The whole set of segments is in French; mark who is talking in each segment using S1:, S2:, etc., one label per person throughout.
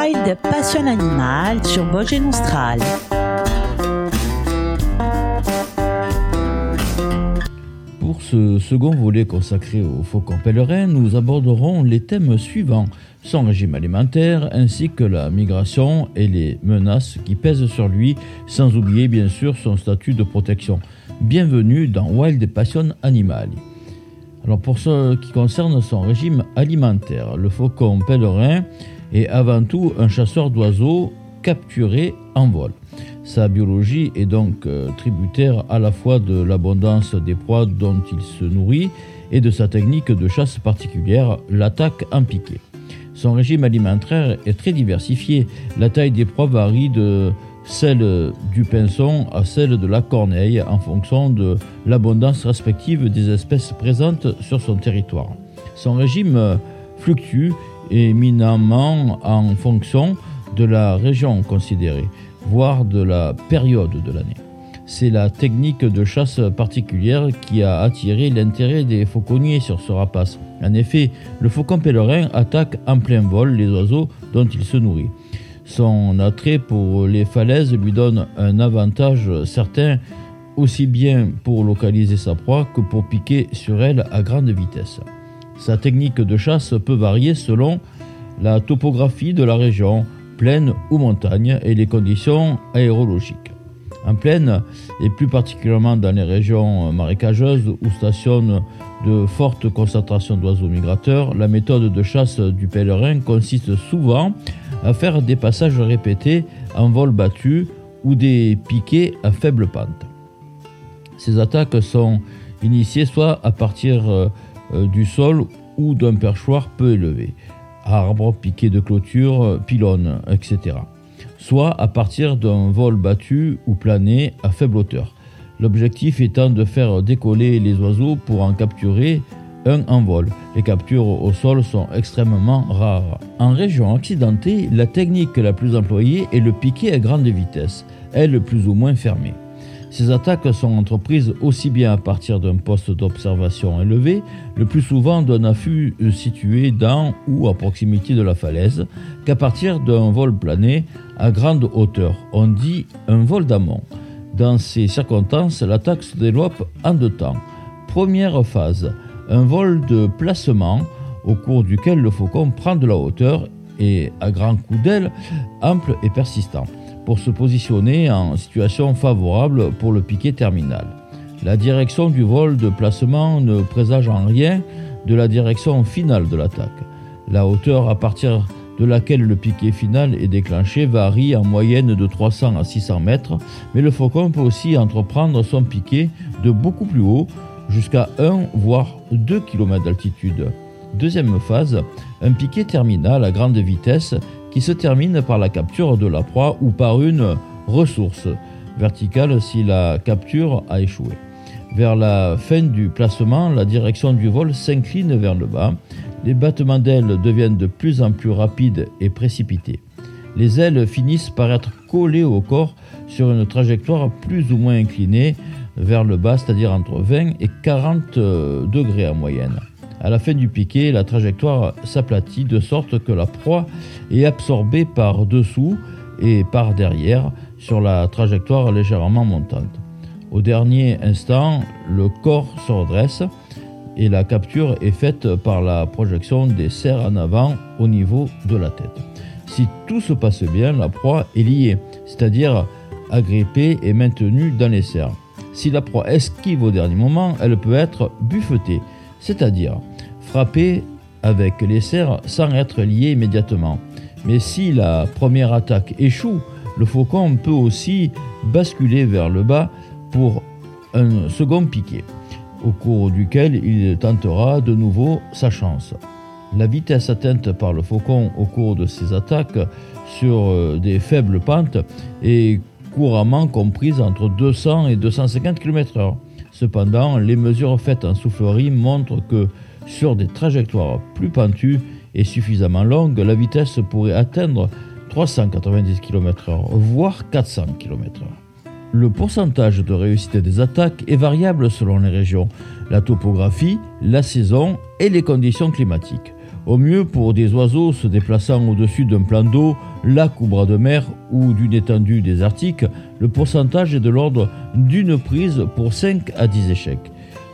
S1: Wild Passion Animal sur Vosges Austral.
S2: Pour ce second volet consacré au faucon pèlerin, nous aborderons les thèmes suivants son régime alimentaire ainsi que la migration et les menaces qui pèsent sur lui, sans oublier bien sûr son statut de protection. Bienvenue dans Wild Passion Animal. Alors pour ce qui concerne son régime alimentaire, le faucon pèlerin est avant tout un chasseur d'oiseaux capturés en vol. Sa biologie est donc euh, tributaire à la fois de l'abondance des proies dont il se nourrit et de sa technique de chasse particulière, l'attaque en piqué. Son régime alimentaire est très diversifié. La taille des proies varie de celle du pinson à celle de la corneille en fonction de l'abondance respective des espèces présentes sur son territoire. Son régime fluctue éminemment en fonction de la région considérée, voire de la période de l'année. C'est la technique de chasse particulière qui a attiré l'intérêt des fauconniers sur ce rapace. En effet, le faucon pèlerin attaque en plein vol les oiseaux dont il se nourrit. Son attrait pour les falaises lui donne un avantage certain aussi bien pour localiser sa proie que pour piquer sur elle à grande vitesse. Sa technique de chasse peut varier selon la topographie de la région, plaine ou montagne, et les conditions aérologiques. En plaine, et plus particulièrement dans les régions marécageuses où stationnent de fortes concentrations d'oiseaux migrateurs, la méthode de chasse du pèlerin consiste souvent à faire des passages répétés en vol battu ou des piquets à faible pente. Ces attaques sont initiées soit à partir euh, du sol ou d'un perchoir peu élevé, arbres, piquets de clôture, pylônes, etc. Soit à partir d'un vol battu ou plané à faible hauteur. L'objectif étant de faire décoller les oiseaux pour en capturer un en vol. Les captures au sol sont extrêmement rares. En région accidentée, la technique la plus employée est le piqué à grande vitesse, elle plus ou moins fermée. Ces attaques sont entreprises aussi bien à partir d'un poste d'observation élevé, le plus souvent d'un affût situé dans ou à proximité de la falaise, qu'à partir d'un vol plané à grande hauteur. On dit un vol d'amont. Dans ces circonstances, l'attaque se développe en deux temps. Première phase, un vol de placement au cours duquel le faucon prend de la hauteur et à grands coups d'aile ample et persistant pour se positionner en situation favorable pour le piqué terminal. La direction du vol de placement ne présage en rien de la direction finale de l'attaque. La hauteur à partir de laquelle le piqué final est déclenché varie en moyenne de 300 à 600 mètres, mais le faucon peut aussi entreprendre son piqué de beaucoup plus haut, jusqu'à 1 voire 2 km d'altitude. Deuxième phase, un piqué terminal à grande vitesse qui se termine par la capture de la proie ou par une ressource verticale si la capture a échoué. Vers la fin du placement, la direction du vol s'incline vers le bas. Les battements d'ailes deviennent de plus en plus rapides et précipités. Les ailes finissent par être collées au corps sur une trajectoire plus ou moins inclinée vers le bas, c'est-à-dire entre 20 et 40 degrés en moyenne. À la fin du piqué, la trajectoire s'aplatit de sorte que la proie est absorbée par dessous et par derrière sur la trajectoire légèrement montante. Au dernier instant, le corps se redresse et la capture est faite par la projection des serres en avant au niveau de la tête. Si tout se passe bien, la proie est liée, c'est-à-dire agrippée et maintenue dans les serres. Si la proie esquive au dernier moment, elle peut être buffetée, c'est-à-dire frappée avec les serres sans être liée immédiatement. Mais si la première attaque échoue, le faucon peut aussi basculer vers le bas pour un second piqué, au cours duquel il tentera de nouveau sa chance. La vitesse atteinte par le faucon au cours de ses attaques sur euh, des faibles pentes est couramment comprise entre 200 et 250 km/h. Cependant, les mesures faites en soufflerie montrent que sur des trajectoires plus pentues et suffisamment longues, la vitesse pourrait atteindre 390 km/h, voire 400 km/h. Le pourcentage de réussite des attaques est variable selon les régions, la topographie, la saison et les conditions climatiques. Au mieux, pour des oiseaux se déplaçant au-dessus d'un plan d'eau, lac ou bras de mer ou d'une étendue désertique, le pourcentage est de l'ordre d'une prise pour 5 à 10 échecs.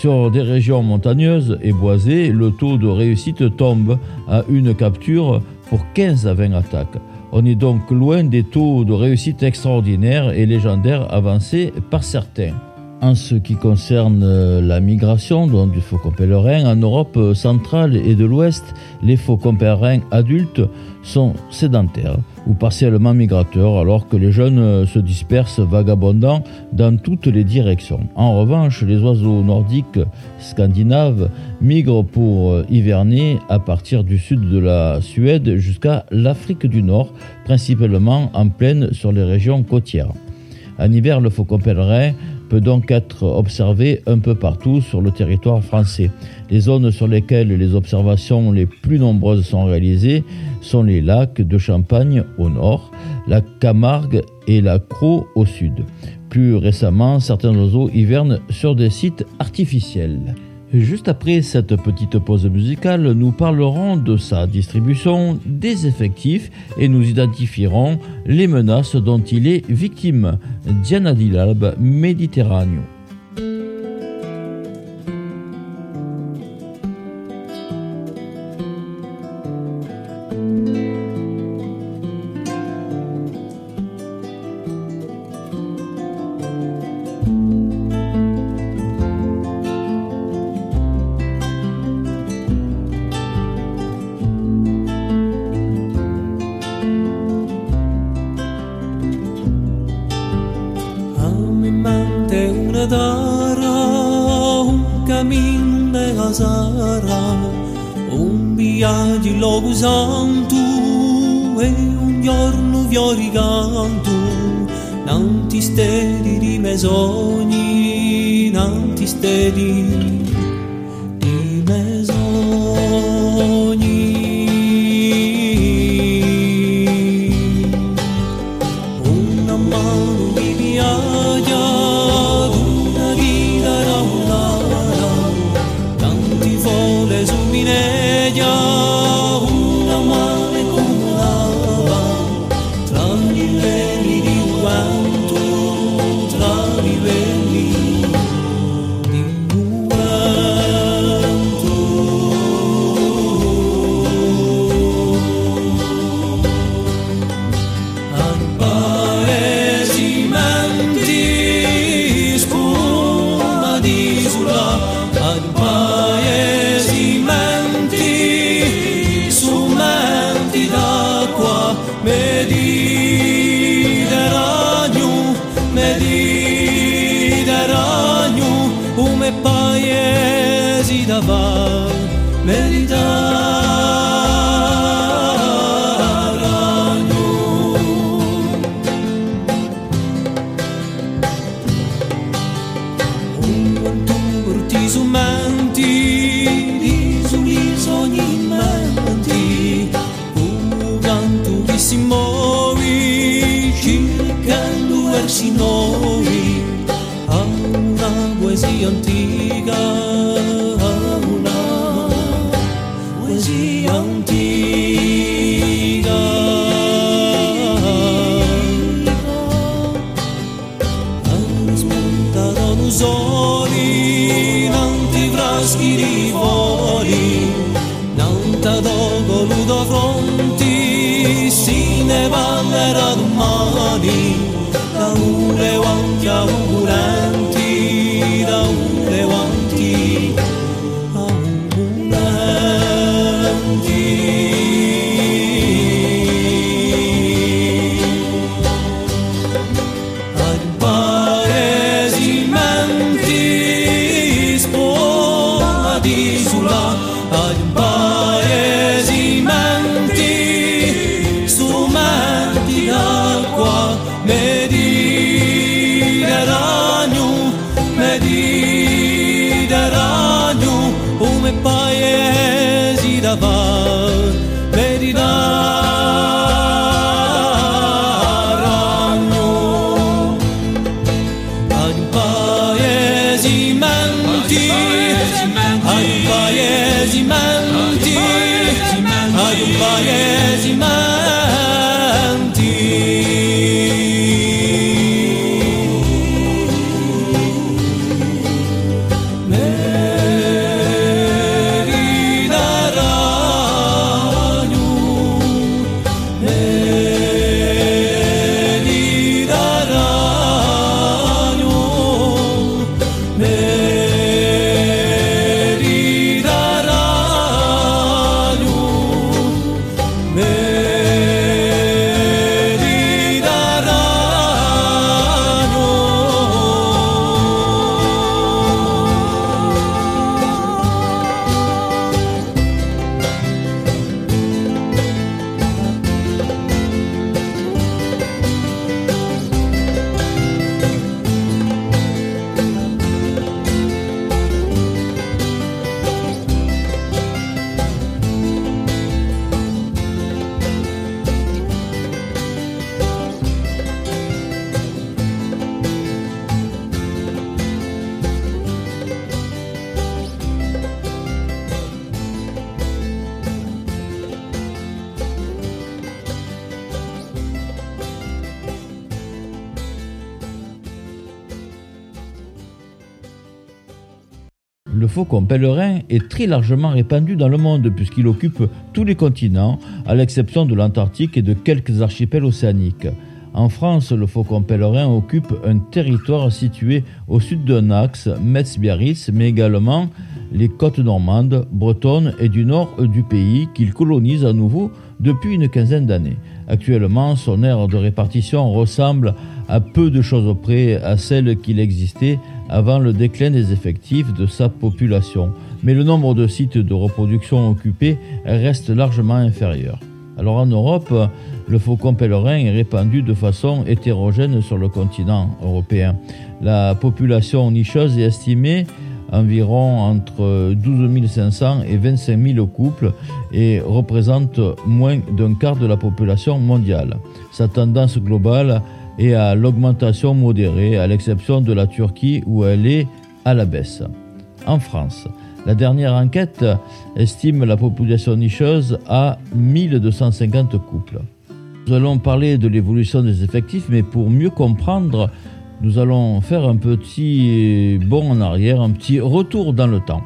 S2: Sur des régions montagneuses et boisées, le taux de réussite tombe à une capture pour 15 à 20 attaques. On est donc loin des taux de réussite extraordinaires et légendaires avancés par certains. En ce qui concerne euh, la migration donc, du faucon pèlerin, en Europe centrale et de l'Ouest, les faucons pèlerins adultes sont sédentaires ou partiellement migrateurs alors que les jeunes euh, se dispersent vagabondant dans toutes les directions. En revanche, les oiseaux nordiques scandinaves migrent pour euh, hiverner à partir du sud de la Suède jusqu'à l'Afrique du Nord, principalement en plaine sur les régions côtières. En hiver, le faucon pèlerin peut donc être observé un peu partout sur le territoire français. Les zones sur lesquelles les observations les plus nombreuses sont réalisées sont les lacs de Champagne au nord, la Camargue et la Croix au sud. Plus récemment, certains oiseaux hivernent sur des sites artificiels. Juste après cette petite pause musicale, nous parlerons de sa distribution, des effectifs et nous identifierons les menaces dont il est victime. Diana Dilab, Méditerranée.
S3: min de gazara un
S2: viaggio
S4: lo
S3: gusantu e un
S4: giorno vi
S3: viorigantu non
S4: ti
S3: stedi di
S4: mesogni non ti stedi
S3: sinowi a una poesía
S4: antigua.
S3: Java.
S2: Faucon pèlerin est très largement répandu dans le monde puisqu'il occupe tous les continents, à l'exception de l'Antarctique et de quelques archipels océaniques. En France, le faucon pèlerin occupe un territoire situé au sud d'un axe, Metz-Biarritz, mais également les côtes normandes, bretonnes et du nord du pays qu'il colonise à nouveau depuis une quinzaine d'années. Actuellement, son aire de répartition ressemble à peu de choses près à celle qu'il existait avant le déclin des effectifs de sa population. Mais le nombre de sites de reproduction occupés reste largement inférieur. Alors en Europe, le faucon pèlerin est répandu de façon hétérogène sur le continent européen. La population nicheuse est estimée environ entre 12 500 et 25 000 couples et représente moins d'un quart de la population mondiale. Sa tendance globale est à l'augmentation modérée, à l'exception de la Turquie où elle est à la baisse. En France, la dernière enquête estime la population nicheuse à 1250 couples. Nous allons parler de l'évolution des effectifs, mais pour mieux comprendre nous allons faire un petit bond en arrière, un petit retour dans le temps.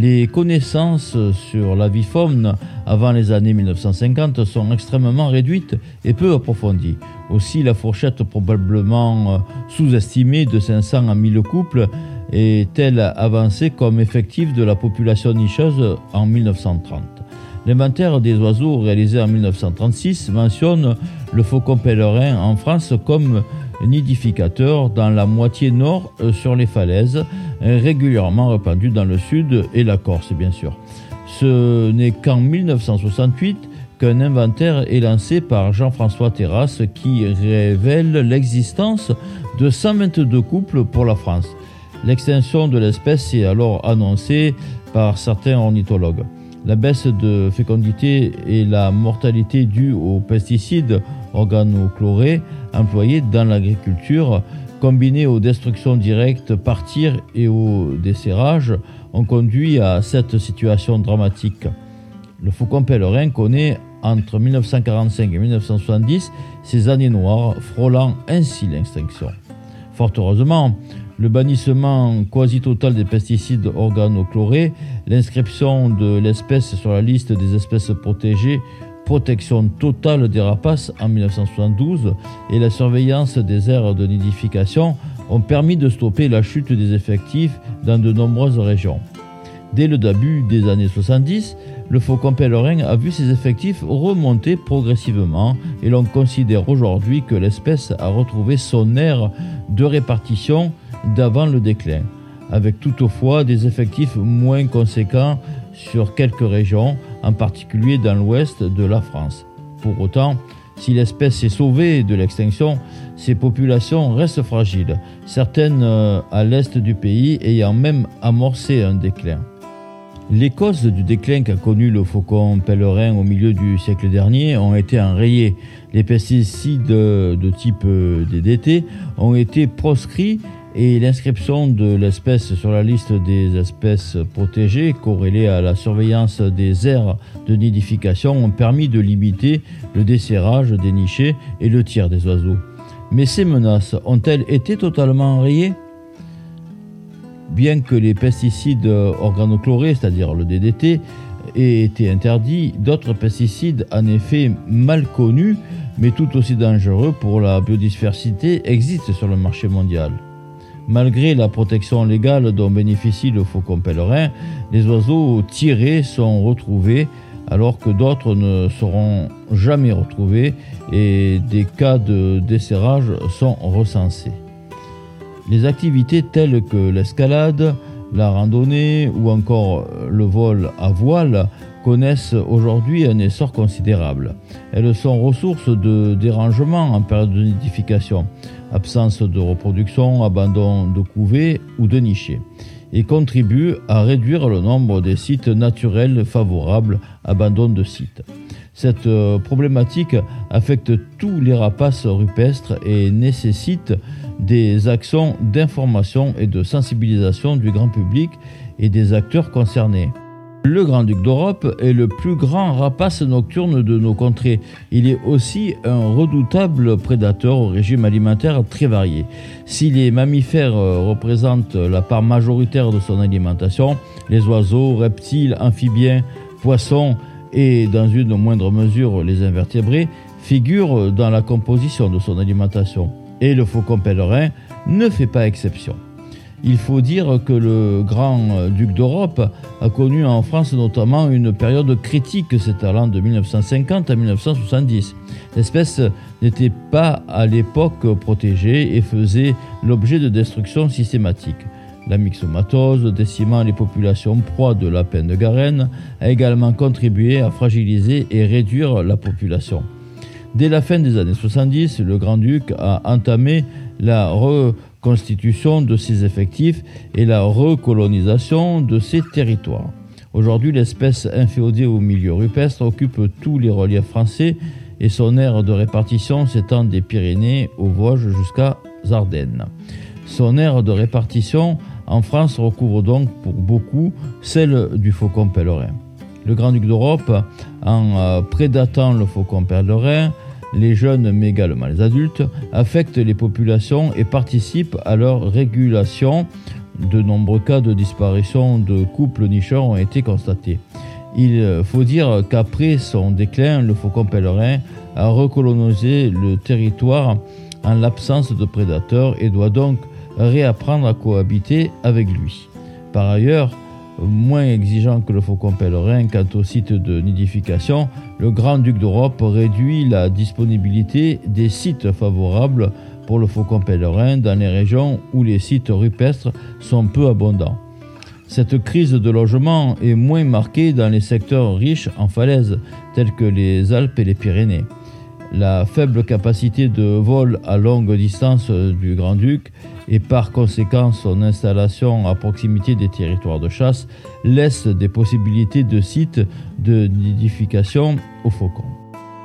S2: Les connaissances sur la vie faune avant les années 1950 sont extrêmement réduites et peu approfondies. Aussi, la fourchette probablement euh, sous-estimée de 500 à 1000 couples est-elle avancée comme effectif de la population nicheuse en 1930. L'inventaire des oiseaux réalisé en 1936 mentionne le faucon pèlerin en France comme nidificateur dans la moitié nord euh, sur les falaises, régulièrement répandu dans le sud et la Corse bien sûr. Ce n'est qu'en 1968 qu'un inventaire est lancé par Jean-François Terrasse qui révèle l'existence de 122 couples pour la France. L'extinction de l'espèce est alors annoncée par certains ornithologues. La baisse de fécondité et la mortalité due aux pesticides organochlorés employés dans l'agriculture, combinées aux destructions directes par tir et au desserrage, ont conduit à cette situation dramatique. Le faucon pèlerin connaît entre 1945 et 1970 ces années noires, frôlant ainsi l'extinction. Fort heureusement, le bannissement quasi total des pesticides organochlorés, l'inscription de l'espèce sur la liste des espèces protégées protection totale des rapaces en 1972 et la surveillance des aires de nidification ont permis de stopper la chute des effectifs dans de nombreuses régions. Dès le début des années 70, le faucon pèlerin a vu ses effectifs remonter progressivement et l'on considère aujourd'hui que l'espèce a retrouvé son aire de répartition d'avant le déclin, avec toutefois des effectifs moins conséquents sur quelques régions, en particulier dans l'ouest de la France. Pour autant, si l'espèce est sauvée de l'extinction, ses populations restent fragiles, certaines euh, à l'est du pays ayant même amorcé un déclin. Les causes du déclin qu'a connu le faucon pèlerin au milieu du siècle dernier ont été enrayées. Les pesticides de type euh, DDT ont été proscrits et l'inscription de l'espèce sur la liste des espèces protégées corrélée à la surveillance des aires de nidification ont permis de limiter le desserrage des nichés et le tir des oiseaux. Mais ces menaces ont-elles été totalement enrayées Bien que les pesticides organochlorés, c'est-à-dire le DDT, aient été interdits, d'autres pesticides, en effet mal connus, mais tout aussi dangereux pour la biodiversité, existent sur le marché mondial. Malgré la protection légale dont bénéficie le faucon pèlerin, les oiseaux tirés sont retrouvés alors que d'autres ne seront jamais retrouvés et des cas de desserrage sont recensés. Les activités telles que l'escalade, la randonnée ou encore le vol à voile connaissent aujourd'hui un essor considérable. Elles sont ressources de dérangement en période de nidification, absence de reproduction, abandon de couvées ou de nichés, et contribuent à réduire le nombre des sites naturels favorables, abandon de sites. Cette euh, problématique affecte tous les rapaces rupestres et nécessite des actions d'information et de sensibilisation du grand public et des acteurs concernés. Le grand-duc d'Europe est le plus grand rapace nocturne de nos contrées. Il est aussi un redoutable prédateur au régime alimentaire très varié. Si les mammifères représentent la part majoritaire de son alimentation, les oiseaux, reptiles, amphibiens, poissons et dans une moindre mesure les invertébrés figurent dans la composition de son alimentation. Et le faucon pèlerin ne fait pas exception. Il faut dire que le grand-duc d'Europe a connu en France notamment une période critique s'étalant de 1950 à 1970. L'espèce n'était pas à l'époque protégée et faisait l'objet de destruction systématique. La myxomatose, décimant les populations proies de lapins de Garenne, a également contribué à fragiliser et réduire la population. Dès la fin des années 70, le grand-duc a entamé la reconstitution de ses effectifs et la recolonisation de ses territoires. Aujourd'hui, l'espèce inféodée au milieu rupestre occupe tous les reliefs français et son aire de répartition s'étend des Pyrénées aux Vosges jusqu'à Ardennes. Son aire de répartition en France recouvre donc pour beaucoup celle du faucon pèlerin. Le grand-duc d'Europe, en euh, prédatant le faucon pèlerin, les jeunes mais également les adultes, affectent les populations et participent à leur régulation. De nombreux cas de disparition de couples nicheurs ont été constatés. Il faut dire qu'après son déclin, le faucon pèlerin a recolonisé le territoire en l'absence de prédateurs et doit donc réapprendre à cohabiter avec lui. Par ailleurs, moins exigeant que le faucon pèlerin quant au site de nidification, le Grand-Duc d'Europe réduit la disponibilité des sites favorables pour le faucon pèlerin dans les régions où les sites rupestres sont peu abondants. Cette crise de logement est moins marquée dans les secteurs riches en falaises tels que les Alpes et les Pyrénées. La faible capacité de vol à longue distance du Grand-Duc et par conséquent son installation à proximité des territoires de chasse laisse des possibilités de sites de nidification aux faucons.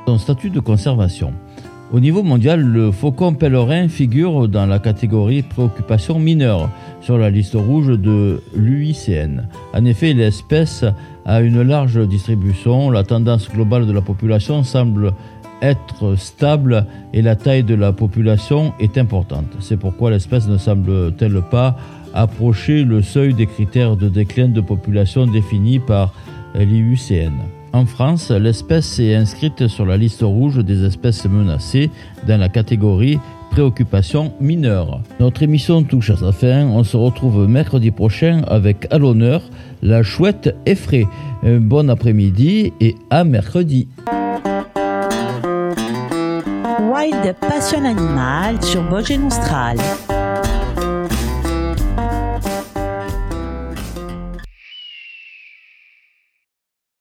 S2: Son statut de conservation. Au niveau mondial, le faucon pèlerin figure dans la catégorie préoccupation mineure sur la liste rouge de l'UICN. En effet, l'espèce a une large distribution. La tendance globale de la population semble être stable et la taille de la population est importante. C'est pourquoi l'espèce ne semble-t-elle pas approcher le seuil des critères de déclin de population définis par l'IUCN. En France, l'espèce est inscrite sur la liste rouge des espèces menacées dans la catégorie préoccupation mineure. Notre émission touche à sa fin. On se retrouve mercredi prochain avec à l'honneur la chouette effraie. Bon après-midi et à mercredi.
S1: Wild Passion Animal sur Vosges Nostral.